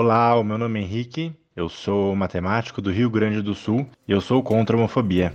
Olá, o meu nome é Henrique, eu sou matemático do Rio Grande do Sul e eu sou contra a homofobia.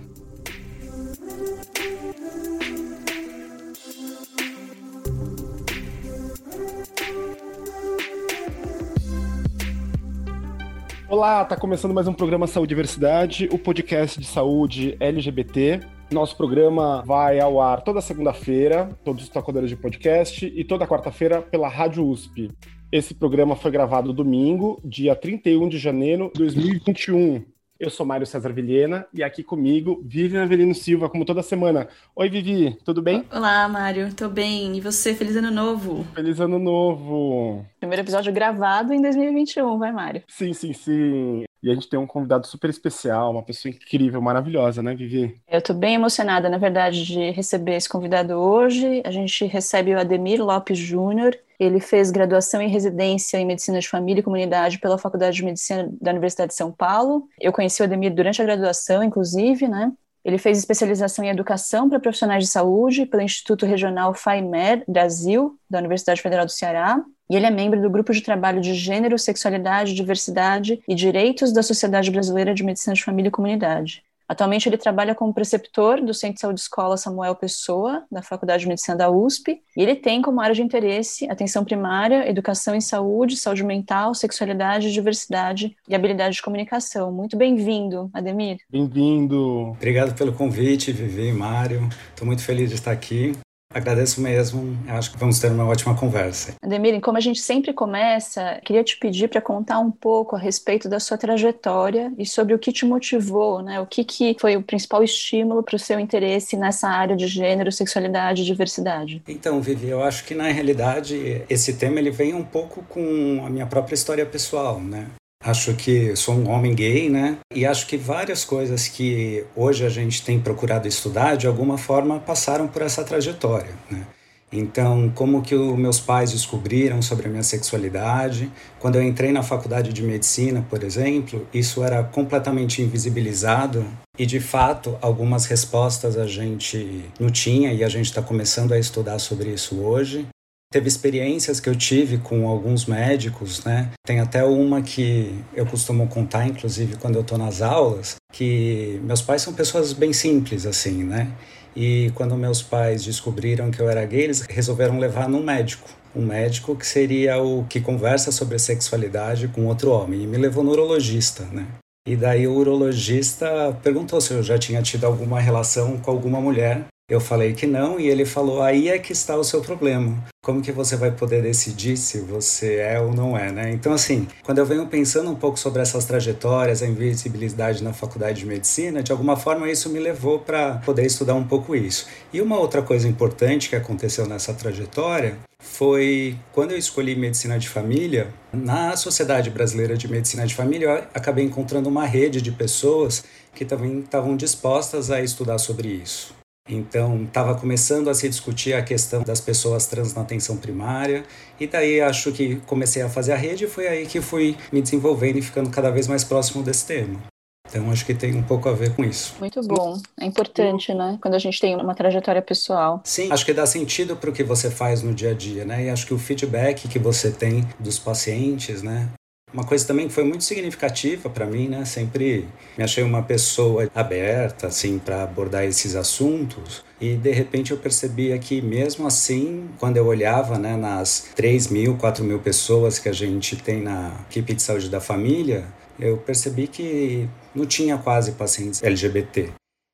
Olá, tá começando mais um programa Saúde e Diversidade, o podcast de saúde LGBT. Nosso programa vai ao ar toda segunda-feira, todos os tocadores de podcast, e toda quarta-feira pela Rádio USP. Esse programa foi gravado domingo, dia 31 de janeiro de 2021. Eu sou Mário César Vilhena e aqui comigo, Vivian Avelino Silva, como toda semana. Oi, Vivi, tudo bem? Olá, Mário, tô bem. E você? Feliz Ano Novo! Feliz Ano Novo! Primeiro episódio gravado em 2021, vai, Mário? Sim, sim, sim. E a gente tem um convidado super especial, uma pessoa incrível, maravilhosa, né, Vivi? Eu tô bem emocionada, na verdade, de receber esse convidado hoje. A gente recebe o Ademir Lopes Júnior. Ele fez graduação em residência em Medicina de Família e Comunidade pela Faculdade de Medicina da Universidade de São Paulo. Eu conheci o Ademir durante a graduação, inclusive, né? Ele fez especialização em educação para profissionais de saúde pelo Instituto Regional FAIMER Brasil, da Universidade Federal do Ceará. E ele é membro do Grupo de Trabalho de Gênero, Sexualidade, Diversidade e Direitos da Sociedade Brasileira de Medicina de Família e Comunidade. Atualmente ele trabalha como preceptor do Centro de Saúde Escola Samuel Pessoa, da Faculdade de Medicina da USP, e ele tem como área de interesse atenção primária, educação em saúde, saúde mental, sexualidade, diversidade e habilidade de comunicação. Muito bem-vindo, Ademir. Bem-vindo. Obrigado pelo convite, Vivi e Mário. Estou muito feliz de estar aqui. Agradeço mesmo, acho que vamos ter uma ótima conversa. Ademir, como a gente sempre começa, queria te pedir para contar um pouco a respeito da sua trajetória e sobre o que te motivou, né? O que, que foi o principal estímulo para o seu interesse nessa área de gênero, sexualidade e diversidade? Então, Vivi, eu acho que na realidade esse tema ele vem um pouco com a minha própria história pessoal, né? Acho que sou um homem gay, né? E acho que várias coisas que hoje a gente tem procurado estudar, de alguma forma, passaram por essa trajetória, né? Então, como que os meus pais descobriram sobre a minha sexualidade? Quando eu entrei na faculdade de medicina, por exemplo, isso era completamente invisibilizado e, de fato, algumas respostas a gente não tinha e a gente está começando a estudar sobre isso hoje teve experiências que eu tive com alguns médicos, né? Tem até uma que eu costumo contar, inclusive, quando eu estou nas aulas, que meus pais são pessoas bem simples, assim, né? E quando meus pais descobriram que eu era gay, eles resolveram levar num médico. Um médico que seria o que conversa sobre sexualidade com outro homem. E me levou no urologista, né? E daí o urologista perguntou se eu já tinha tido alguma relação com alguma mulher. Eu falei que não e ele falou: aí é que está o seu problema. Como que você vai poder decidir se você é ou não é, né? Então, assim, quando eu venho pensando um pouco sobre essas trajetórias, a invisibilidade na faculdade de medicina, de alguma forma isso me levou para poder estudar um pouco isso. E uma outra coisa importante que aconteceu nessa trajetória foi quando eu escolhi medicina de família, na Sociedade Brasileira de Medicina de Família, eu acabei encontrando uma rede de pessoas que também estavam dispostas a estudar sobre isso. Então, estava começando a se discutir a questão das pessoas trans na atenção primária, e daí acho que comecei a fazer a rede e foi aí que fui me desenvolvendo e ficando cada vez mais próximo desse tema. Então, acho que tem um pouco a ver com isso. Muito bom. É importante, né? Quando a gente tem uma trajetória pessoal. Sim, acho que dá sentido para o que você faz no dia a dia, né? E acho que o feedback que você tem dos pacientes, né? Uma coisa também que foi muito significativa para mim, né? Sempre me achei uma pessoa aberta, assim, para abordar esses assuntos. E de repente eu percebia que, mesmo assim, quando eu olhava né, nas 3 mil, 4 mil pessoas que a gente tem na equipe de saúde da família, eu percebi que não tinha quase pacientes LGBT.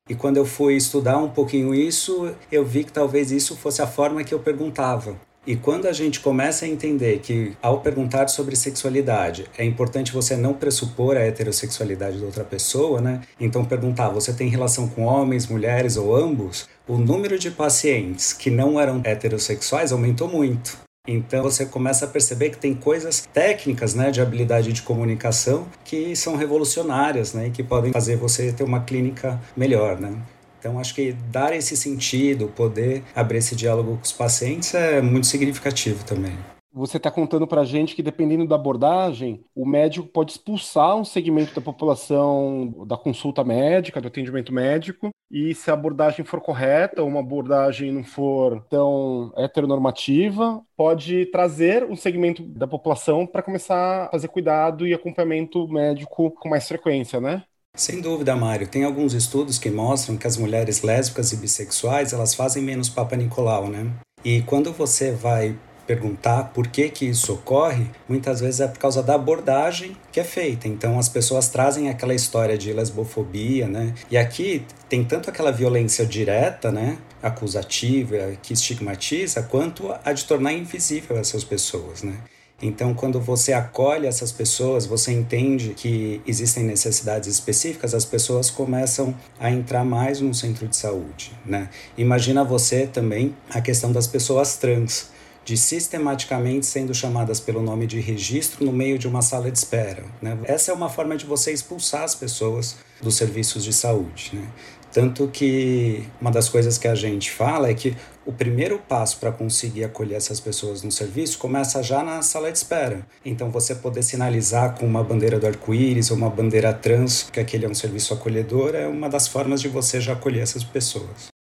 E quando eu fui estudar um pouquinho isso, eu vi que talvez isso fosse a forma que eu perguntava. E quando a gente começa a entender que, ao perguntar sobre sexualidade, é importante você não pressupor a heterossexualidade da outra pessoa, né? Então, perguntar: você tem relação com homens, mulheres ou ambos? O número de pacientes que não eram heterossexuais aumentou muito. Então você começa a perceber que tem coisas técnicas, né, de habilidade de comunicação que são revolucionárias, né, e que podem fazer você ter uma clínica melhor, né? Então, acho que dar esse sentido, poder abrir esse diálogo com os pacientes é muito significativo também. Você está contando para a gente que, dependendo da abordagem, o médico pode expulsar um segmento da população da consulta médica, do atendimento médico, e se a abordagem for correta, ou uma abordagem não for tão heteronormativa, pode trazer um segmento da população para começar a fazer cuidado e acompanhamento médico com mais frequência, né? Sem dúvida, Mário. Tem alguns estudos que mostram que as mulheres lésbicas e bissexuais elas fazem menos Papa Nicolau, né? E quando você vai perguntar por que, que isso ocorre, muitas vezes é por causa da abordagem que é feita. Então as pessoas trazem aquela história de lesbofobia, né? E aqui tem tanto aquela violência direta, né? Acusativa, que estigmatiza, quanto a de tornar invisível essas pessoas, né? Então, quando você acolhe essas pessoas, você entende que existem necessidades específicas, as pessoas começam a entrar mais no centro de saúde, né? Imagina você também a questão das pessoas trans de sistematicamente sendo chamadas pelo nome de registro no meio de uma sala de espera. Né? Essa é uma forma de você expulsar as pessoas dos serviços de saúde. Né? Tanto que uma das coisas que a gente fala é que o primeiro passo para conseguir acolher essas pessoas no serviço começa já na sala de espera. Então, você poder sinalizar com uma bandeira do arco-íris ou uma bandeira trans que aquele é um serviço acolhedor é uma das formas de você já acolher essas pessoas.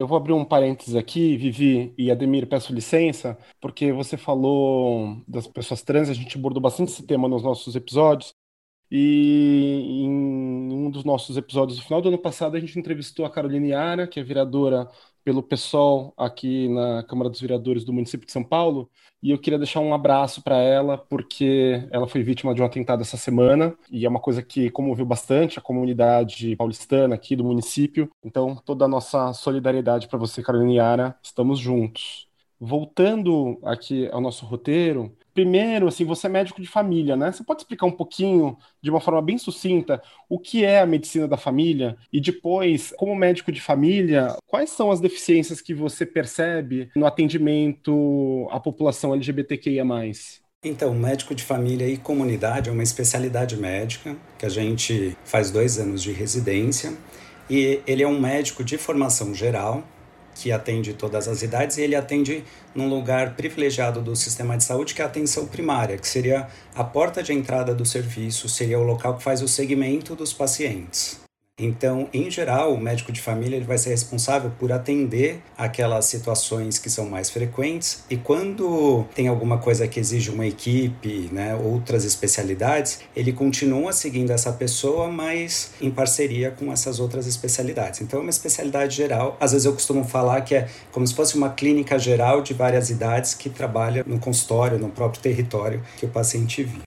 Eu vou abrir um parênteses aqui, Vivi e Ademir, peço licença, porque você falou das pessoas trans, a gente abordou bastante esse tema nos nossos episódios, e em um dos nossos episódios, no final do ano passado, a gente entrevistou a Carolina Yara, que é vereadora pelo PSOL aqui na Câmara dos Vereadores do município de São Paulo, e eu queria deixar um abraço para ela, porque ela foi vítima de um atentado essa semana, e é uma coisa que comoveu bastante a comunidade paulistana aqui do município. Então, toda a nossa solidariedade para você, Carolina Yara, estamos juntos. Voltando aqui ao nosso roteiro, primeiro, assim, você é médico de família, né? Você pode explicar um pouquinho, de uma forma bem sucinta, o que é a medicina da família? E depois, como médico de família, quais são as deficiências que você percebe no atendimento à população LGBTQIA? Então, médico de família e comunidade é uma especialidade médica que a gente faz dois anos de residência e ele é um médico de formação geral que atende todas as idades, e ele atende num lugar privilegiado do sistema de saúde, que é a atenção primária, que seria a porta de entrada do serviço, seria o local que faz o segmento dos pacientes. Então, em geral, o médico de família ele vai ser responsável por atender aquelas situações que são mais frequentes e quando tem alguma coisa que exige uma equipe, né, outras especialidades, ele continua seguindo essa pessoa, mas em parceria com essas outras especialidades. Então, é uma especialidade geral. Às vezes eu costumo falar que é como se fosse uma clínica geral de várias idades que trabalha no consultório, no próprio território que o paciente vive.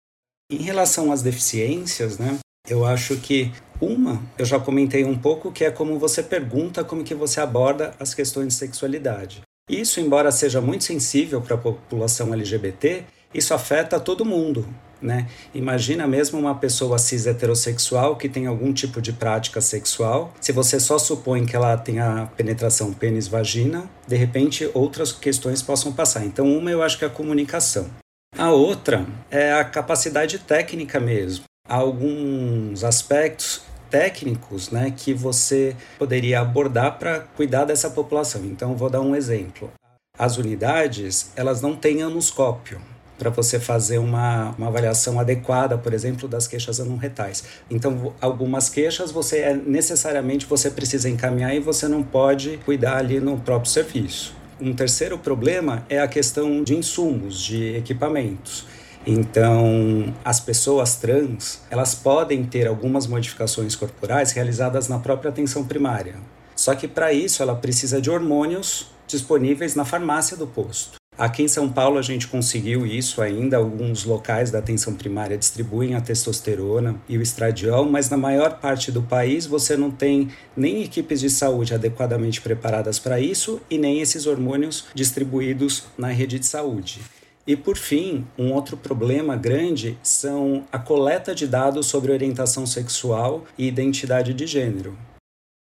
Em relação às deficiências, né, eu acho que uma, eu já comentei um pouco, que é como você pergunta, como que você aborda as questões de sexualidade. Isso, embora seja muito sensível para a população LGBT, isso afeta todo mundo, né? Imagina mesmo uma pessoa cis heterossexual que tem algum tipo de prática sexual. Se você só supõe que ela tem a penetração pênis-vagina, de repente outras questões possam passar. Então, uma eu acho que é a comunicação. A outra é a capacidade técnica mesmo. Alguns aspectos técnicos né, que você poderia abordar para cuidar dessa população. Então, vou dar um exemplo. As unidades, elas não têm anoscópio para você fazer uma, uma avaliação adequada, por exemplo, das queixas anorretais. Então, algumas queixas você é necessariamente você precisa encaminhar e você não pode cuidar ali no próprio serviço. Um terceiro problema é a questão de insumos, de equipamentos. Então, as pessoas trans, elas podem ter algumas modificações corporais realizadas na própria atenção primária. Só que para isso ela precisa de hormônios disponíveis na farmácia do posto. Aqui em São Paulo a gente conseguiu isso ainda, alguns locais da atenção primária distribuem a testosterona e o estradiol, mas na maior parte do país você não tem nem equipes de saúde adequadamente preparadas para isso e nem esses hormônios distribuídos na rede de saúde. E por fim, um outro problema grande são a coleta de dados sobre orientação sexual e identidade de gênero.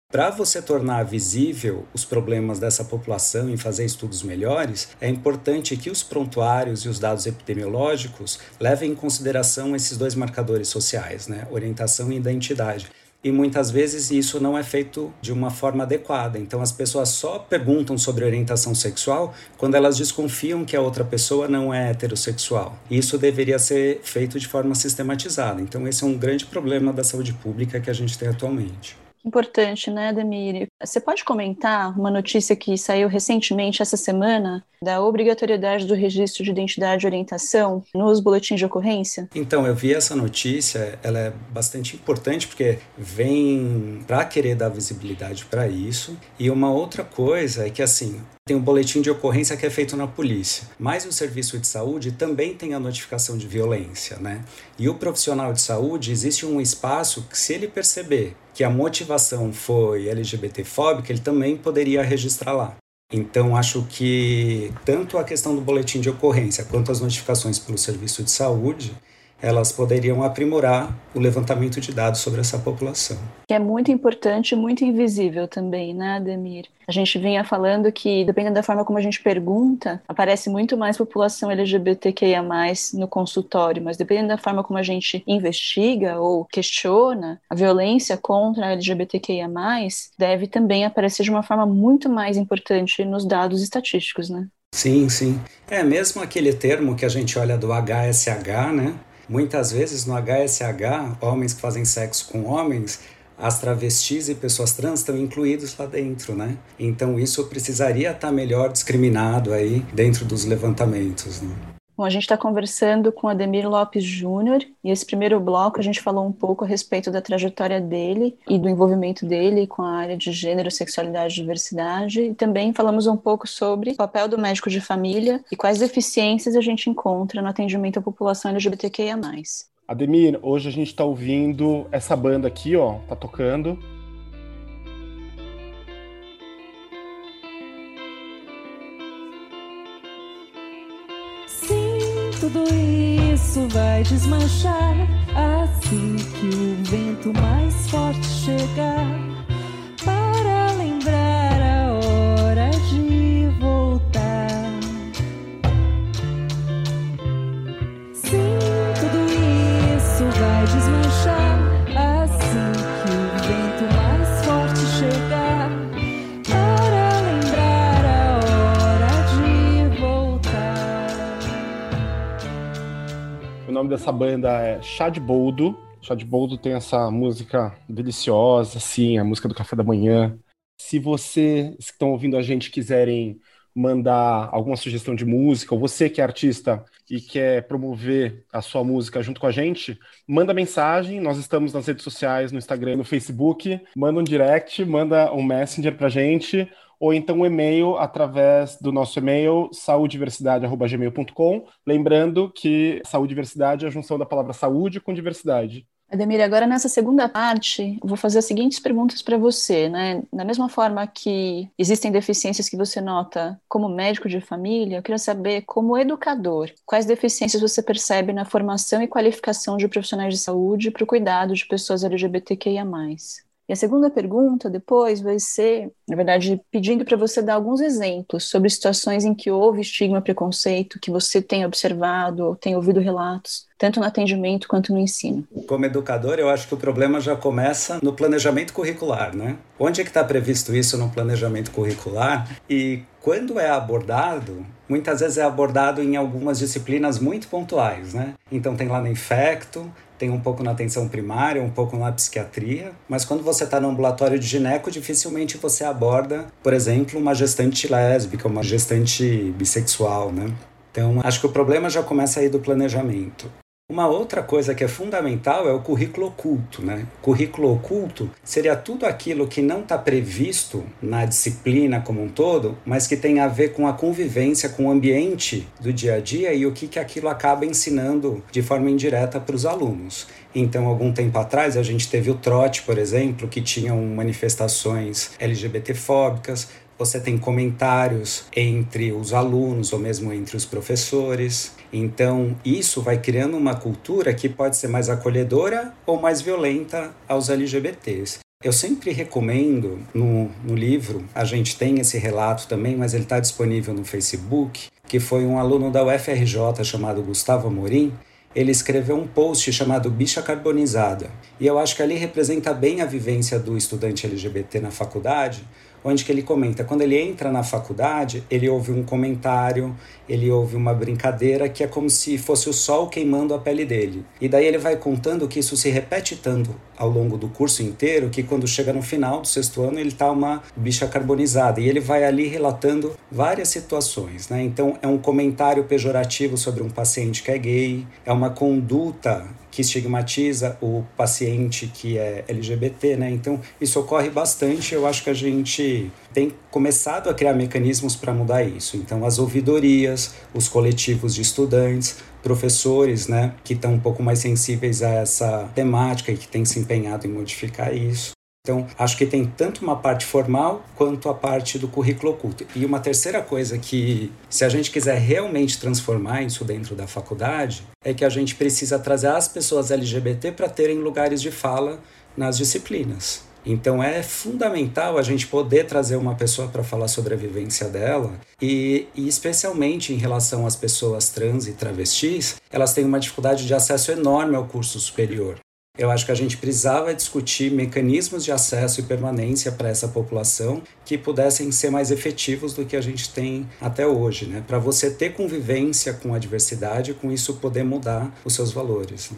Para você tornar visível os problemas dessa população e fazer estudos melhores, é importante que os prontuários e os dados epidemiológicos levem em consideração esses dois marcadores sociais, né? orientação e identidade, e muitas vezes isso não é feito de uma forma adequada. Então as pessoas só perguntam sobre orientação sexual quando elas desconfiam que a outra pessoa não é heterossexual. Isso deveria ser feito de forma sistematizada. Então esse é um grande problema da saúde pública que a gente tem atualmente. Importante, né, Ademir? Você pode comentar uma notícia que saiu recentemente essa semana da obrigatoriedade do registro de identidade e orientação nos boletins de ocorrência? Então, eu vi essa notícia, ela é bastante importante porque vem para querer dar visibilidade para isso. E uma outra coisa é que assim, tem um boletim de ocorrência que é feito na polícia, mas o serviço de saúde também tem a notificação de violência, né? E o profissional de saúde existe um espaço que se ele perceber que a motivação foi LGBTfóbica, ele também poderia registrar lá. Então, acho que tanto a questão do boletim de ocorrência quanto as notificações pelo serviço de saúde elas poderiam aprimorar o levantamento de dados sobre essa população. Que é muito importante e muito invisível também, né, Ademir? A gente vinha falando que, dependendo da forma como a gente pergunta, aparece muito mais população LGBTQIA+, no consultório, mas dependendo da forma como a gente investiga ou questiona, a violência contra a LGBTQIA+, deve também aparecer de uma forma muito mais importante nos dados estatísticos, né? Sim, sim. É mesmo aquele termo que a gente olha do HSH, né? Muitas vezes no HSH, homens que fazem sexo com homens, as travestis e pessoas trans estão incluídos lá dentro, né? Então isso precisaria estar melhor discriminado aí dentro dos levantamentos, né? Bom, a gente está conversando com Ademir Lopes Júnior e esse primeiro bloco a gente falou um pouco a respeito da trajetória dele e do envolvimento dele com a área de gênero, sexualidade e diversidade e também falamos um pouco sobre o papel do médico de família e quais deficiências a gente encontra no atendimento à população LGBTQIA+. Ademir, hoje a gente está ouvindo essa banda aqui, ó, tá tocando, tudo isso vai desmanchar assim que o vento mais forte chegar nome dessa banda é Chá de Boldo. Chá de Boldo tem essa música deliciosa, assim, a música do café da manhã. Se vocês que estão ouvindo a gente quiserem mandar alguma sugestão de música, ou você que é artista e quer promover a sua música junto com a gente, manda mensagem. Nós estamos nas redes sociais, no Instagram no Facebook. Manda um direct, manda um messenger pra gente, ou então um e-mail através do nosso e-mail saudiversidade.gmail.com. Lembrando que saúde diversidade é a junção da palavra saúde com diversidade. Ademir, agora nessa segunda parte, vou fazer as seguintes perguntas para você, né? Da mesma forma que existem deficiências que você nota como médico de família, eu queria saber, como educador, quais deficiências você percebe na formação e qualificação de profissionais de saúde para o cuidado de pessoas LGBTQIA+. E a segunda pergunta depois vai ser, na verdade, pedindo para você dar alguns exemplos sobre situações em que houve estigma, preconceito, que você tem observado ou tem ouvido relatos, tanto no atendimento quanto no ensino. Como educador, eu acho que o problema já começa no planejamento curricular, né? Onde é que está previsto isso no planejamento curricular? E quando é abordado, muitas vezes é abordado em algumas disciplinas muito pontuais, né? Então tem lá no infecto, tem um pouco na atenção primária, um pouco na psiquiatria, mas quando você está no ambulatório de gineco, dificilmente você aborda, por exemplo, uma gestante lésbica, uma gestante bissexual, né? Então, acho que o problema já começa aí do planejamento. Uma outra coisa que é fundamental é o currículo oculto. Né? Currículo oculto seria tudo aquilo que não está previsto na disciplina como um todo, mas que tem a ver com a convivência, com o ambiente do dia a dia e o que, que aquilo acaba ensinando de forma indireta para os alunos. Então, algum tempo atrás, a gente teve o trote, por exemplo, que tinham manifestações LGBTfóbicas, você tem comentários entre os alunos ou mesmo entre os professores. Então, isso vai criando uma cultura que pode ser mais acolhedora ou mais violenta aos LGBTs. Eu sempre recomendo no, no livro, a gente tem esse relato também, mas ele está disponível no Facebook, que foi um aluno da UFRJ chamado Gustavo Amorim, ele escreveu um post chamado Bicha Carbonizada. E eu acho que ali representa bem a vivência do estudante LGBT na faculdade, onde que ele comenta, quando ele entra na faculdade, ele ouve um comentário, ele ouve uma brincadeira que é como se fosse o sol queimando a pele dele. E daí ele vai contando que isso se repete tanto ao longo do curso inteiro que quando chega no final do sexto ano ele tá uma bicha carbonizada e ele vai ali relatando várias situações, né? Então é um comentário pejorativo sobre um paciente que é gay, é uma conduta que estigmatiza o paciente que é LGBT, né? Então, isso ocorre bastante. Eu acho que a gente tem começado a criar mecanismos para mudar isso. Então, as ouvidorias, os coletivos de estudantes, professores, né, que estão um pouco mais sensíveis a essa temática e que têm se empenhado em modificar isso. Então, acho que tem tanto uma parte formal quanto a parte do currículo oculto. E uma terceira coisa que, se a gente quiser realmente transformar isso dentro da faculdade, é que a gente precisa trazer as pessoas LGBT para terem lugares de fala nas disciplinas. Então é fundamental a gente poder trazer uma pessoa para falar sobre a vivência dela e, e, especialmente em relação às pessoas trans e travestis, elas têm uma dificuldade de acesso enorme ao curso superior. Eu acho que a gente precisava discutir mecanismos de acesso e permanência para essa população que pudessem ser mais efetivos do que a gente tem até hoje, né? Para você ter convivência com a diversidade com isso poder mudar os seus valores. Né?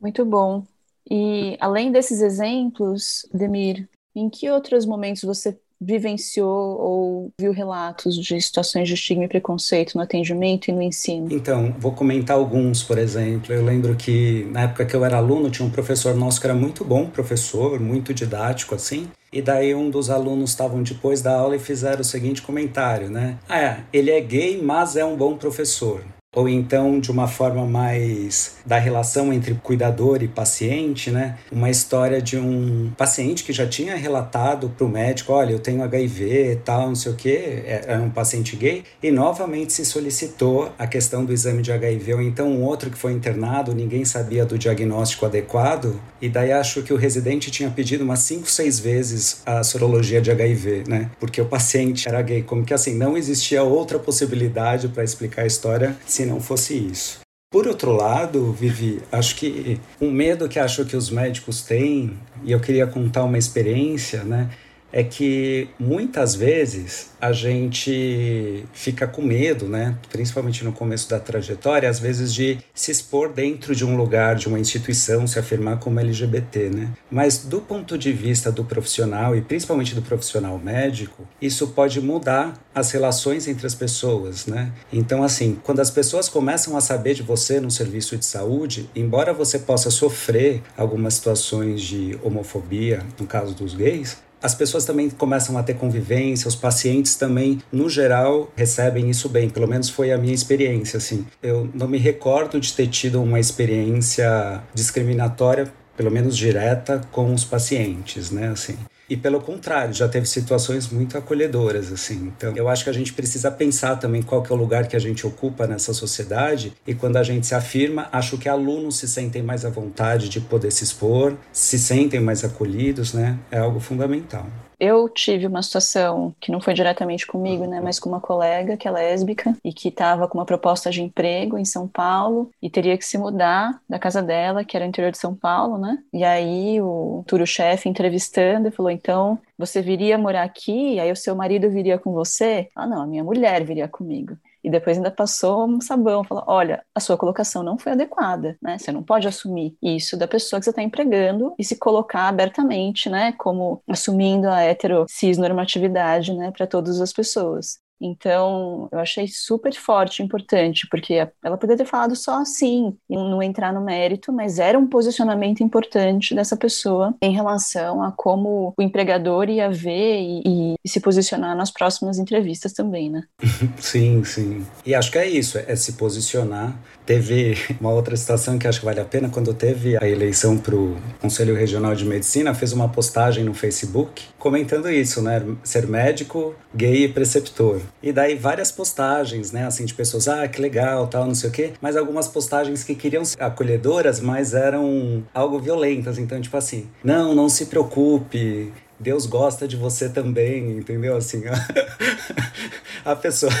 Muito bom. E além desses exemplos, Demir, em que outros momentos você vivenciou ou viu relatos de situações de estigma e preconceito no atendimento e no ensino? Então, vou comentar alguns, por exemplo. Eu lembro que na época que eu era aluno, tinha um professor nosso que era muito bom professor, muito didático assim. E daí um dos alunos estavam depois da aula e fizeram o seguinte comentário, né? Ah, é, ele é gay, mas é um bom professor ou então de uma forma mais da relação entre cuidador e paciente, né? Uma história de um paciente que já tinha relatado para o médico, olha, eu tenho HIV, tal, não sei o quê, era é, é um paciente gay, e novamente se solicitou a questão do exame de HIV, ou então um outro que foi internado, ninguém sabia do diagnóstico adequado, e daí acho que o residente tinha pedido umas 5, 6 vezes a sorologia de HIV, né? Porque o paciente era gay, como que assim, não existia outra possibilidade para explicar a história se não fosse isso. Por outro lado, Vivi, acho que um medo que acho que os médicos têm, e eu queria contar uma experiência, né? É que muitas vezes a gente fica com medo, né? Principalmente no começo da trajetória, às vezes de se expor dentro de um lugar, de uma instituição, se afirmar como LGBT, né? Mas do ponto de vista do profissional e principalmente do profissional médico, isso pode mudar as relações entre as pessoas, né? Então, assim, quando as pessoas começam a saber de você no serviço de saúde, embora você possa sofrer algumas situações de homofobia, no caso dos gays, as pessoas também começam a ter convivência, os pacientes também, no geral, recebem isso bem. Pelo menos foi a minha experiência, assim. Eu não me recordo de ter tido uma experiência discriminatória, pelo menos direta, com os pacientes, né, assim. E pelo contrário, já teve situações muito acolhedoras, assim. Então, eu acho que a gente precisa pensar também qual que é o lugar que a gente ocupa nessa sociedade e quando a gente se afirma, acho que alunos se sentem mais à vontade de poder se expor, se sentem mais acolhidos, né? É algo fundamental. Eu tive uma situação que não foi diretamente comigo, né, mas com uma colega que é lésbica e que estava com uma proposta de emprego em São Paulo e teria que se mudar da casa dela, que era no interior de São Paulo, né? E aí o turo-chefe entrevistando falou: então você viria morar aqui, aí o seu marido viria com você? Ah, não, a minha mulher viria comigo. E depois ainda passou um sabão, falou: olha, a sua colocação não foi adequada, né? Você não pode assumir isso da pessoa que você está empregando e se colocar abertamente, né? Como assumindo a hetero cis normatividade, né? Para todas as pessoas. Então, eu achei super forte importante, porque ela poderia ter falado só assim, não entrar no mérito, mas era um posicionamento importante dessa pessoa em relação a como o empregador ia ver e, e se posicionar nas próximas entrevistas também, né? Sim, sim. E acho que é isso, é se posicionar. Teve uma outra situação que acho que vale a pena, quando teve a eleição para o Conselho Regional de Medicina, fez uma postagem no Facebook comentando isso, né? Ser médico, gay e preceptor. E daí várias postagens, né, assim, de pessoas, ah, que legal, tal, não sei o quê, mas algumas postagens que queriam ser acolhedoras, mas eram algo violentas. Então, tipo assim, não, não se preocupe, Deus gosta de você também, entendeu? Assim, a pessoa.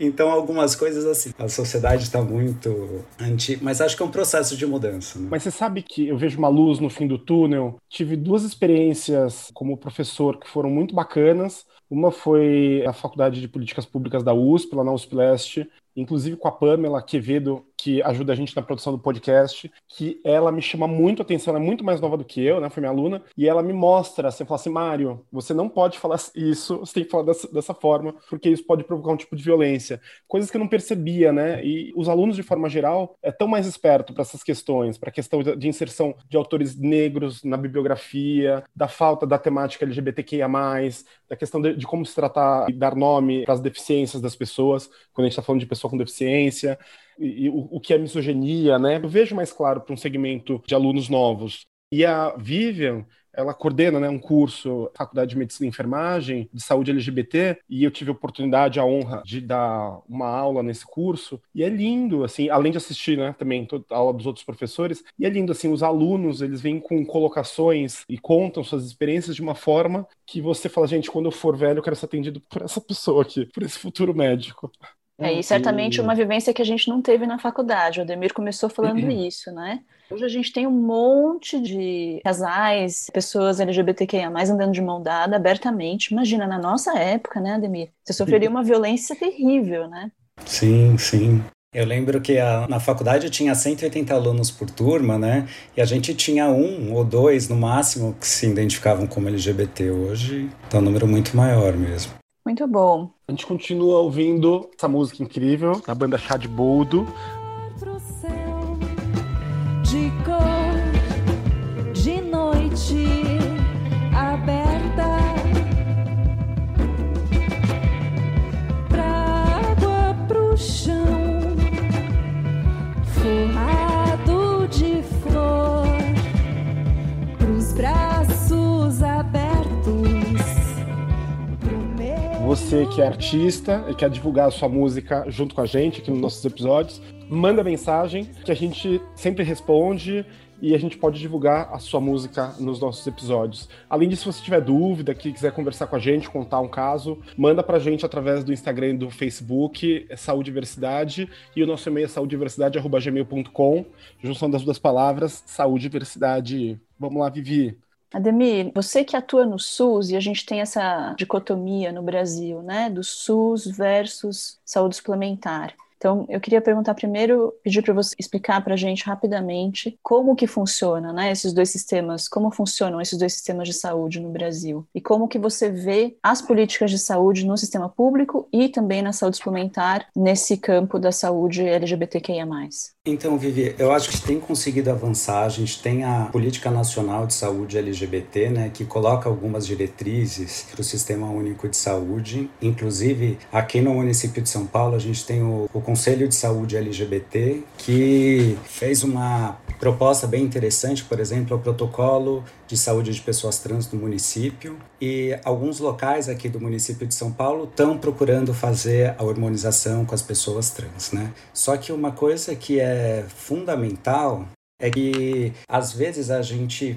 Então, algumas coisas assim. A sociedade está muito anti. Mas acho que é um processo de mudança. Né? Mas você sabe que eu vejo uma luz no fim do túnel. Tive duas experiências como professor que foram muito bacanas. Uma foi a Faculdade de Políticas Públicas da USP, lá na USP Leste, inclusive com a Pamela Quevedo, que ajuda a gente na produção do podcast, que ela me chama muito atenção, ela é muito mais nova do que eu, né? Foi minha aluna, e ela me mostra, assim, fala assim, Mário, você não pode falar isso, você tem que falar dessa, dessa forma, porque isso pode provocar um tipo de violência. Coisas que eu não percebia, né? E os alunos, de forma geral, é tão mais esperto para essas questões, para a questão de inserção de autores negros na bibliografia, da falta da temática LGBTQIA+, da questão de, de como se tratar e dar nome para as deficiências das pessoas, quando a gente está falando de pessoa com deficiência, e, o, o, que é misoginia, né? Eu vejo mais claro para um segmento de alunos novos. E a Vivian, ela coordena né, um curso, Faculdade de Medicina e Enfermagem, de Saúde LGBT, e eu tive a oportunidade, a honra de dar uma aula nesse curso, e é lindo, assim, além de assistir, né, também a aula dos outros professores, e é lindo, assim, os alunos, eles vêm com colocações e contam suas experiências de uma forma que você fala, gente, quando eu for velho, eu quero ser atendido por essa pessoa aqui, por esse futuro médico. É, e certamente uma vivência que a gente não teve na faculdade. O Ademir começou falando isso, né? Hoje a gente tem um monte de casais, pessoas LGBTQIA+, andando de mão dada abertamente. Imagina, na nossa época, né, Ademir? Você sofreria uma violência terrível, né? Sim, sim. Eu lembro que a, na faculdade tinha 180 alunos por turma, né? E a gente tinha um ou dois, no máximo, que se identificavam como LGBT. Hoje está um número muito maior mesmo. Muito bom. A gente continua ouvindo essa música incrível da banda Chá de Boldo. Pro céu de cor que é artista e quer divulgar a sua música junto com a gente aqui nos nossos episódios, manda mensagem que a gente sempre responde e a gente pode divulgar a sua música nos nossos episódios. Além disso, se você tiver dúvida, que quiser conversar com a gente, contar um caso, manda pra gente através do Instagram e do Facebook, é Saúde Diversidade, e o nosso e-mail é saudediversidade.gmail.com, junção das duas palavras, saúde e diversidade. Vamos lá, Vivi. Ademir, você que atua no SUS, e a gente tem essa dicotomia no Brasil, né, do SUS versus saúde suplementar. Então, eu queria perguntar primeiro, pedir para você explicar para a gente rapidamente como que funciona, né, esses dois sistemas, como funcionam esses dois sistemas de saúde no Brasil e como que você vê as políticas de saúde no sistema público e também na saúde suplementar nesse campo da saúde LGBTQIA+. Então, Vivi, eu acho que tem conseguido avançar. A gente tem a Política Nacional de Saúde LGBT, né, que coloca algumas diretrizes para o Sistema Único de Saúde. Inclusive, aqui no município de São Paulo, a gente tem o, o Conselho de Saúde LGBT, que fez uma proposta bem interessante, por exemplo, o protocolo de saúde de pessoas trans do município. E alguns locais aqui do município de São Paulo estão procurando fazer a hormonização com as pessoas trans, né? Só que uma coisa que é fundamental é que às vezes a gente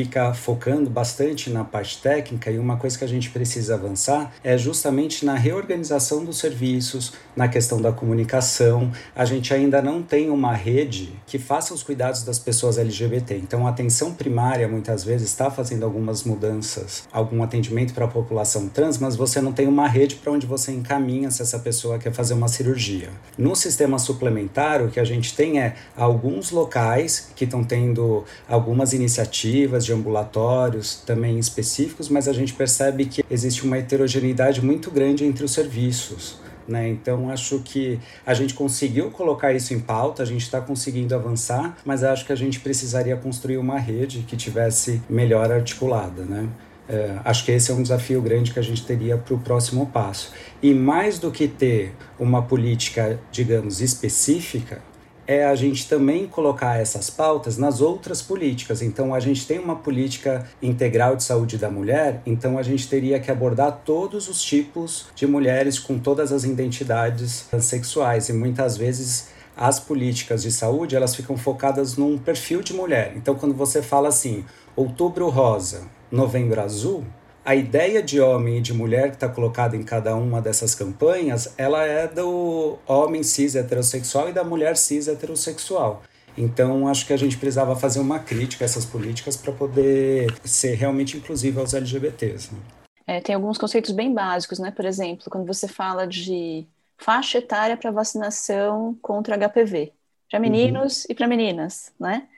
fica focando bastante na parte técnica e uma coisa que a gente precisa avançar é justamente na reorganização dos serviços, na questão da comunicação. A gente ainda não tem uma rede que faça os cuidados das pessoas LGBT. Então, a atenção primária muitas vezes está fazendo algumas mudanças, algum atendimento para a população trans, mas você não tem uma rede para onde você encaminha se essa pessoa quer fazer uma cirurgia. No sistema suplementar, o que a gente tem é alguns locais que estão tendo algumas iniciativas de ambulatórios também específicos, mas a gente percebe que existe uma heterogeneidade muito grande entre os serviços. Né? Então, acho que a gente conseguiu colocar isso em pauta, a gente está conseguindo avançar, mas acho que a gente precisaria construir uma rede que tivesse melhor articulada. Né? É, acho que esse é um desafio grande que a gente teria para o próximo passo. E mais do que ter uma política, digamos, específica, é a gente também colocar essas pautas nas outras políticas. Então, a gente tem uma política integral de saúde da mulher, então a gente teria que abordar todos os tipos de mulheres com todas as identidades sexuais e muitas vezes as políticas de saúde elas ficam focadas num perfil de mulher. Então, quando você fala assim, outubro rosa, Novembro Azul, a ideia de homem e de mulher que está colocada em cada uma dessas campanhas, ela é do homem cis heterossexual e da mulher cis heterossexual. Então, acho que a gente precisava fazer uma crítica a essas políticas para poder ser realmente inclusiva aos LGBTs. Né? É, tem alguns conceitos bem básicos, né? Por exemplo, quando você fala de faixa etária para vacinação contra HPV, para meninos uhum. e para meninas, né?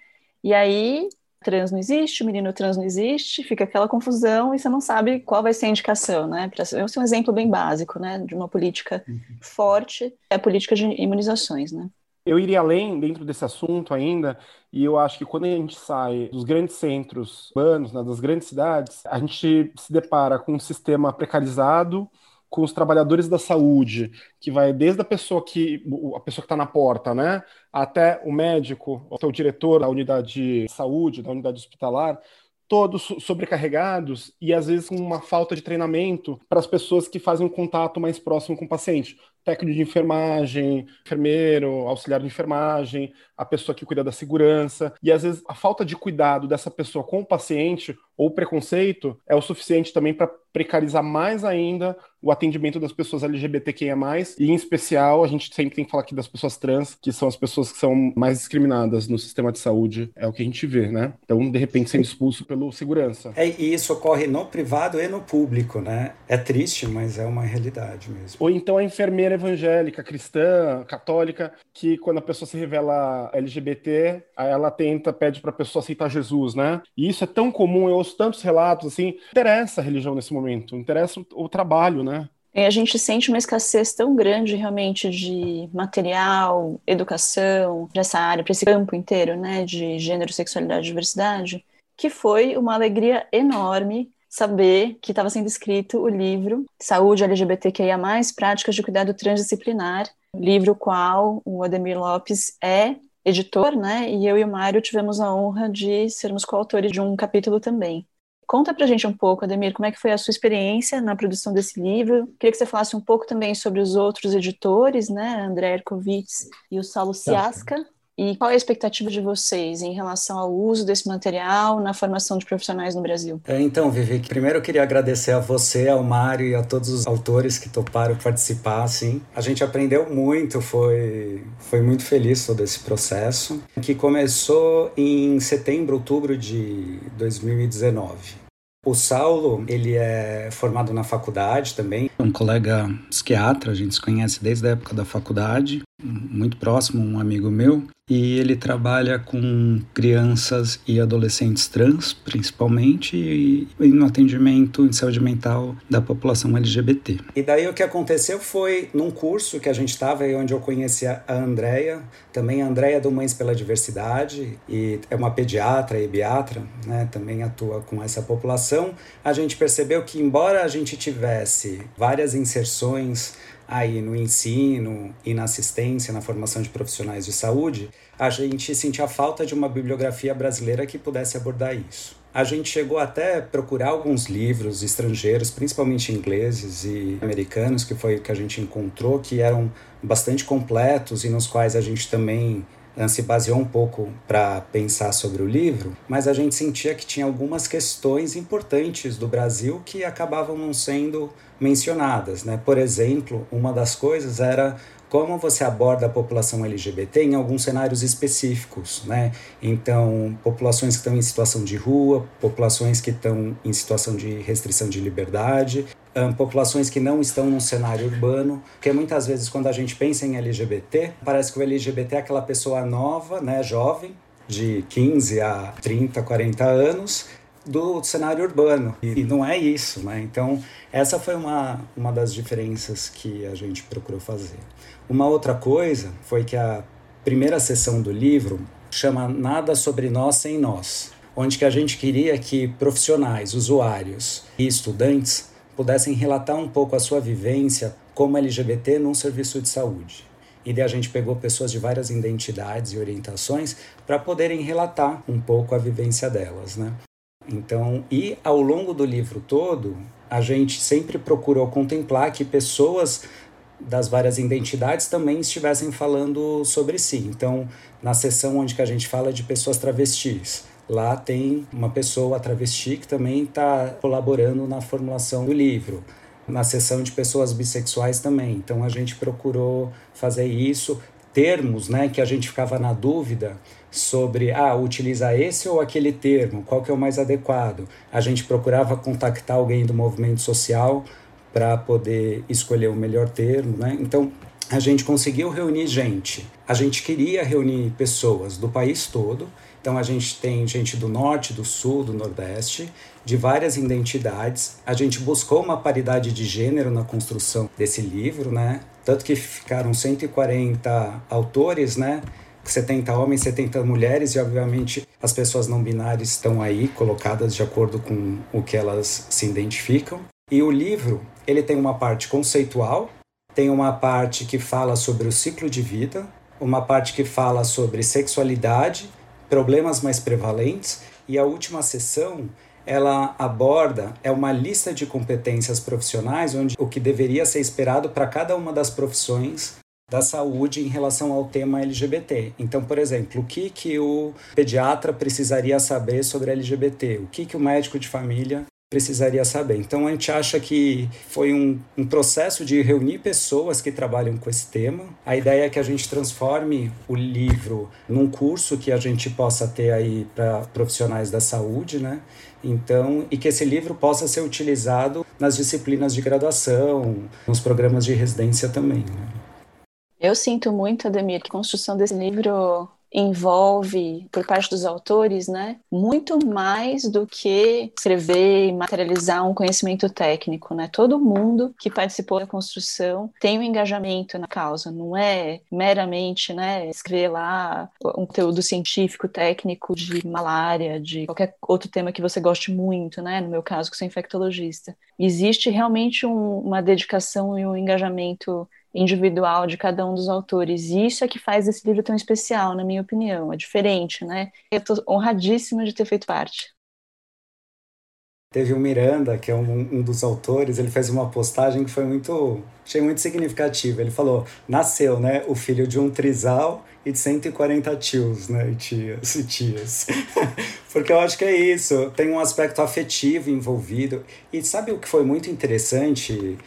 E aí, trans não existe, o menino trans não existe, fica aquela confusão e você não sabe qual vai ser a indicação, né? Esse é um exemplo bem básico, né? De uma política uhum. forte, é a política de imunizações, né? Eu iria além dentro desse assunto ainda, e eu acho que quando a gente sai dos grandes centros urbanos, né, das grandes cidades, a gente se depara com um sistema precarizado, com os trabalhadores da saúde, que vai desde a pessoa que a pessoa que está na porta, né, até o médico, até o diretor da unidade de saúde, da unidade hospitalar, todos sobrecarregados e às vezes com uma falta de treinamento para as pessoas que fazem um contato mais próximo com o paciente técnico de enfermagem, enfermeiro, auxiliar de enfermagem, a pessoa que cuida da segurança. E às vezes a falta de cuidado dessa pessoa com o paciente ou preconceito é o suficiente também para precarizar mais ainda o atendimento das pessoas LGBTQIA+, e em especial, a gente sempre tem que falar aqui das pessoas trans, que são as pessoas que são mais discriminadas no sistema de saúde, é o que a gente vê, né? Então, de repente, sendo expulso pelo segurança. É, e isso ocorre no privado e no público, né? É triste, mas é uma realidade mesmo. Ou então a enfermeira evangélica, cristã, católica, que quando a pessoa se revela LGBT, ela tenta, pede para a pessoa aceitar Jesus, né? E isso é tão comum, eu ouço tantos relatos assim, interessa a religião nesse momento, interessa o, trabalho, né? E a gente sente uma escassez tão grande realmente de material, educação, nessa área, para esse campo inteiro, né, de gênero, sexualidade e diversidade, que foi uma alegria enorme saber que estava sendo escrito o livro Saúde LGBTQIA+, Práticas de Cuidado Transdisciplinar, livro qual o Ademir Lopes é editor, né? E eu e o Mário tivemos a honra de sermos coautores de um capítulo também. Conta pra gente um pouco, Ademir, como é que foi a sua experiência na produção desse livro? Queria que você falasse um pouco também sobre os outros editores, né? André Erkovitz e o Saulo Ciasca. E qual é a expectativa de vocês em relação ao uso desse material na formação de profissionais no Brasil? É, então, Vivi, primeiro eu queria agradecer a você, ao Mário e a todos os autores que toparam participar. Assim. A gente aprendeu muito, foi, foi muito feliz todo esse processo, que começou em setembro, outubro de 2019. O Saulo, ele é formado na faculdade também. Um colega psiquiatra, a gente se conhece desde a época da faculdade, muito próximo, um amigo meu e ele trabalha com crianças e adolescentes trans, principalmente, e, no atendimento em saúde mental da população LGBT. E daí o que aconteceu foi num curso que a gente estava e onde eu conheci a Andrea, também a Andrea do Mães pela Diversidade, e é uma pediatra e biatra, né, também atua com essa população. A gente percebeu que, embora a gente tivesse várias inserções aí no ensino e na assistência, na formação de profissionais de saúde, a gente sentia falta de uma bibliografia brasileira que pudesse abordar isso. A gente chegou até a procurar alguns livros estrangeiros, principalmente ingleses e americanos, que foi o que a gente encontrou, que eram bastante completos e nos quais a gente também se baseou um pouco para pensar sobre o livro, mas a gente sentia que tinha algumas questões importantes do Brasil que acabavam não sendo mencionadas. Né? Por exemplo, uma das coisas era como você aborda a população LGBT em alguns cenários específicos, né? Então, populações que estão em situação de rua, populações que estão em situação de restrição de liberdade, populações que não estão num cenário urbano, porque muitas vezes quando a gente pensa em LGBT, parece que o LGBT é aquela pessoa nova, né, jovem, de 15 a 30, 40 anos, do cenário urbano. E não é isso, né? Então, essa foi uma, uma das diferenças que a gente procurou fazer. Uma outra coisa foi que a primeira sessão do livro chama Nada sobre Nós Sem Nós, onde que a gente queria que profissionais, usuários e estudantes pudessem relatar um pouco a sua vivência como LGBT num serviço de saúde. E daí a gente pegou pessoas de várias identidades e orientações para poderem relatar um pouco a vivência delas, né? Então, e ao longo do livro todo, a gente sempre procurou contemplar que pessoas das várias identidades também estivessem falando sobre si. Então, na sessão onde que a gente fala de pessoas travestis, lá tem uma pessoa, travesti, que também está colaborando na formulação do livro. Na seção de pessoas bissexuais também. Então a gente procurou fazer isso. Termos, né, que a gente ficava na dúvida sobre, ah, utilizar esse ou aquele termo, qual que é o mais adequado. A gente procurava contactar alguém do movimento social para poder escolher o melhor termo, né? Então, a gente conseguiu reunir gente. A gente queria reunir pessoas do país todo. Então a gente tem gente do norte, do sul, do nordeste, de várias identidades. A gente buscou uma paridade de gênero na construção desse livro, né? Tanto que ficaram 140 autores, né? 70 homens, 70 mulheres, e obviamente as pessoas não binárias estão aí colocadas de acordo com o que elas se identificam. E o livro, ele tem uma parte conceitual, tem uma parte que fala sobre o ciclo de vida, uma parte que fala sobre sexualidade, problemas mais prevalentes, e a última sessão ela aborda é uma lista de competências profissionais onde o que deveria ser esperado para cada uma das profissões da saúde em relação ao tema LGBT. Então, por exemplo, o que, que o pediatra precisaria saber sobre LGBT? O que, que o médico de família precisaria saber. Então a gente acha que foi um, um, processo de reunir pessoas que trabalham com esse tema. A ideia é que a gente transforme o livro num curso que a gente possa ter aí para profissionais da saúde, né? Então, e que esse livro possa ser utilizado nas disciplinas de graduação, nos programas de residência também. Né? Eu sinto muito, Ademir, que a construção desse livro envolve, por parte dos autores, né, muito mais do que escrever e materializar um conhecimento técnico, né? Todo mundo que participou da construção tem um engajamento na causa, não é meramente, né, escrever lá um conteúdo científico, técnico de malária, de qualquer outro tema que você goste muito, né? No meu caso, que sou infectologista. Existe realmente um, uma dedicação e um engajamento individual de cada um dos autores. E isso é que faz esse livro tão especial, na minha opinião. É diferente, né? Eu estou honradíssima de ter feito parte. Teve o Miranda, que é um, um, dos autores, ele fez uma postagem que foi muito, achei muito significativa. Ele falou: nasceu, né, o filho de um trisal e de 140 tios, né, e tias e tias. Porque eu acho que é isso, tem um aspecto afetivo envolvido. E sabe o que foi muito interessante?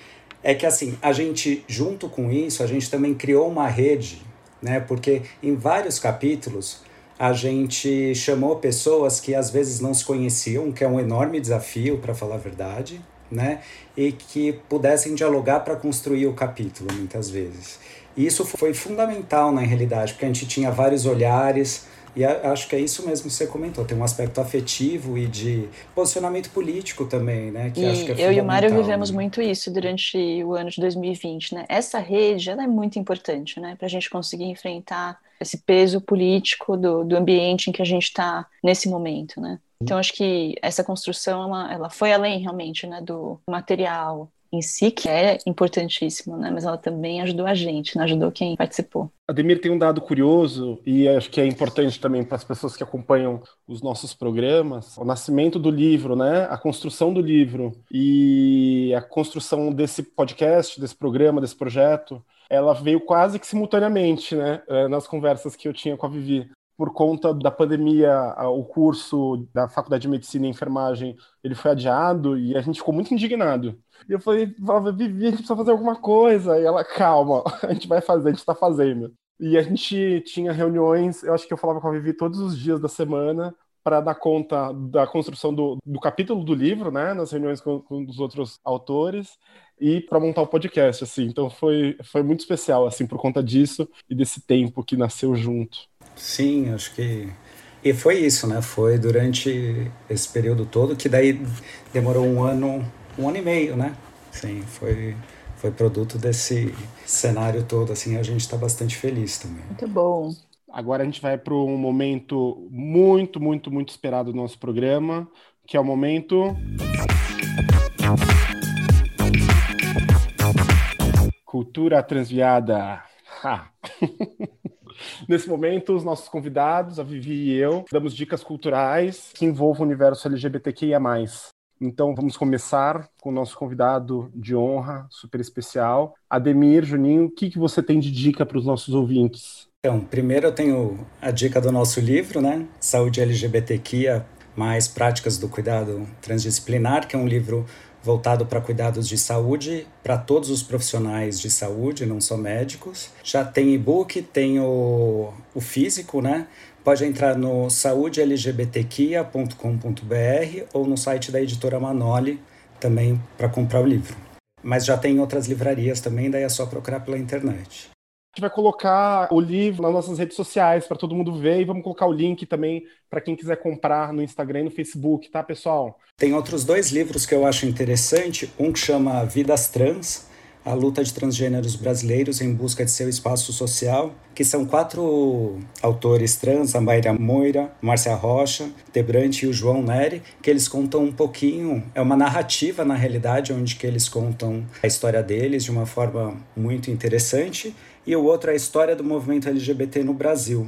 É que assim, a gente, junto com isso, a gente também criou uma rede, né? Porque em vários capítulos a gente chamou pessoas que às vezes não se conheciam, que é um enorme desafio, para falar a verdade, né? E que pudessem dialogar para construir o capítulo, muitas vezes. E isso foi fundamental na realidade, porque a gente tinha vários olhares, e acho que é isso mesmo que você comentou, tem um aspecto afetivo e de posicionamento político também, né? Que e acho que é eu e o Mário vivemos né? muito isso durante o ano de 2020, né? Essa rede, ela é muito importante, né? Para a gente conseguir enfrentar esse peso político do, do ambiente em que a gente está nesse momento, né? Então, acho que essa construção, ela, ela foi além realmente, né, do material, em si, que é importantíssimo, né? Mas ela também ajudou a gente, né? ajudou quem participou. Ademir tem um dado curioso e acho que é importante também para as pessoas que acompanham os nossos programas, o nascimento do livro, né? A construção do livro e a construção desse podcast, desse programa, desse projeto, ela veio quase que simultaneamente, né? Eh, nas conversas que eu tinha com a Vivi por conta da pandemia, o curso da Faculdade de Medicina e Enfermagem, ele foi adiado e a gente ficou muito indignado. E eu falei, Vivi, a gente precisa fazer alguma coisa. E ela, calma, a gente vai fazer, a gente está fazendo. E a gente tinha reuniões, eu acho que eu falava com a Vivi todos os dias da semana para dar conta da construção do, do, capítulo do livro, né, nas reuniões com, com os outros autores e para montar o podcast, assim. Então foi, foi muito especial, assim, por conta disso e desse tempo que nasceu junto. Sim, acho que. E foi isso, né? Foi durante esse período todo que daí demorou um ano, um ano e meio, né? Sim, foi, foi produto desse cenário todo, assim, a gente está bastante feliz também. Muito bom. Agora a gente vai para um momento muito, muito, muito esperado do nosso programa, que é o momento. Cultura transviada. Ha. Nesse momento, os nossos convidados, a Vivi e eu, damos dicas culturais que envolvam o universo LGBTQIA+. Então vamos começar com o nosso convidado de honra, super especial. Ademir, Juninho, o que, que você tem de dica para os nossos ouvintes? Então, primeiro eu tenho a dica do nosso livro, né? Saúde LGBTQIA, mais práticas do cuidado transdisciplinar, que é um livro voltado para cuidados de saúde para todos os profissionais de saúde, não só médicos. Já tem e-book, tem o, o físico, né? Pode entrar no saudelgbtquia.com.br ou no site da editora Manoli também para comprar o livro. Mas já tem em outras livrarias também, daí é só procurar pela internet. Gente vai colocar o livro nas nossas redes sociais para todo mundo ver. E vamos colocar o link também para quem quiser comprar no Instagram e no Facebook, tá, pessoal? Tem outros dois livros que eu acho interessante, um que chama Vidas Trans, a luta de transgêneros brasileiros em busca de seu espaço social, que são quatro autores trans, a Mayra Moira, Márcia Rocha, Debrante e o João Neri, que eles contam um pouquinho, é uma narrativa na realidade, onde que eles contam a história deles de uma forma muito interessante, e o outro é a história do movimento LGBT no Brasil,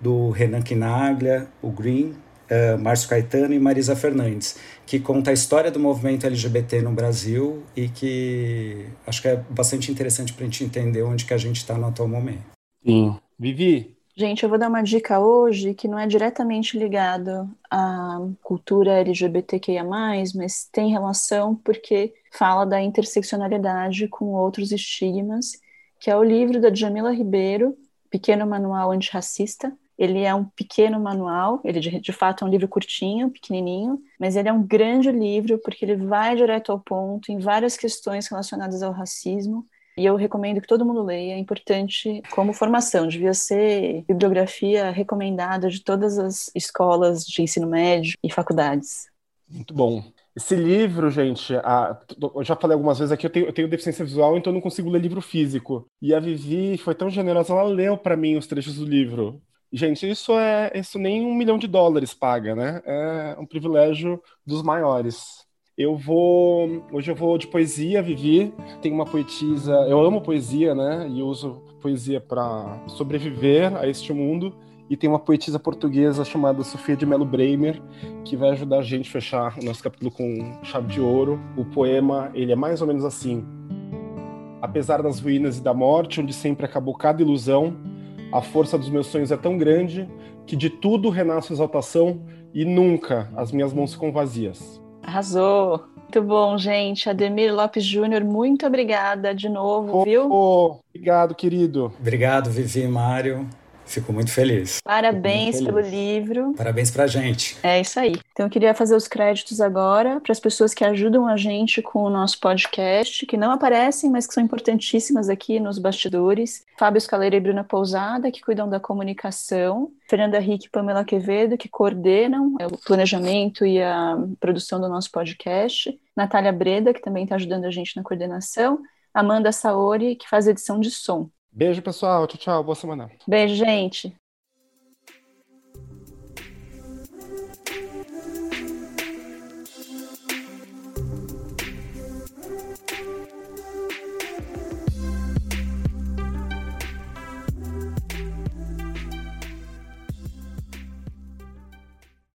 do Renan Quinaglia, o Green, uh, Márcio Caetano e Marisa Fernandes, que conta a história do movimento LGBT no Brasil e que acho que é bastante interessante para a gente entender onde que a gente está no atual momento. Sim. Vivi, Gente, eu vou dar uma dica hoje que não é diretamente ligado à cultura LGBTQIA+, mas tem relação porque fala da interseccionalidade com outros estigmas, que é o livro da Jamila Ribeiro, Pequeno Manual Antirracista. Ele é um pequeno manual, ele de, de fato é um livro curtinho, pequenininho, mas ele é um grande livro porque ele vai direto ao ponto em várias questões relacionadas ao racismo e eu recomendo que todo mundo leia, é importante como formação, devia ser bibliografia recomendada de todas as escolas de ensino médio e faculdades. Muito bom. Esse livro, gente, a, eu já falei algumas vezes aqui, eu tenho, eu tenho deficiência visual, então eu não consigo ler livro físico. E a Vivi foi tão generosa, ela leu para mim os trechos do livro. Gente, isso é isso nem um milhão de dólares paga, né? É um privilégio dos maiores. Eu vou. Hoje eu vou de poesia, Vivi. Tem uma poetisa. Eu amo poesia, né? E uso poesia para sobreviver a este mundo. E tem uma poetisa portuguesa chamada Sofia de Melo Bremer, que vai ajudar a gente a fechar o nosso capítulo com chave de ouro. O poema, ele é mais ou menos assim. Apesar das ruínas e da morte, onde sempre acabou cada ilusão, a força dos meus sonhos é tão grande que de tudo renasce exaltação e nunca as minhas mãos ficam vazias. Arrasou! Muito bom, gente. Ademir Lopes Júnior, muito obrigada de novo, viu? Oh, obrigado, querido. Obrigado, Vivi e Mário. Fico muito feliz. Parabéns muito pelo feliz. livro. Parabéns pra gente. É isso aí. Então eu queria fazer os créditos agora para as pessoas que ajudam a gente com o nosso podcast, que não aparecem, mas que são importantíssimas aqui nos bastidores. Fábio Scaleira e Bruna Pousada, que cuidam da comunicação. Fernanda Rick e Pamela Quevedo, que coordenam é, o planejamento e a produção do nosso podcast. Natália Breda, que também está ajudando a gente na coordenação. Amanda Saori, que faz edição de som. Beijo, pessoal. Tchau, tchau. Boa semana. Beijo, gente.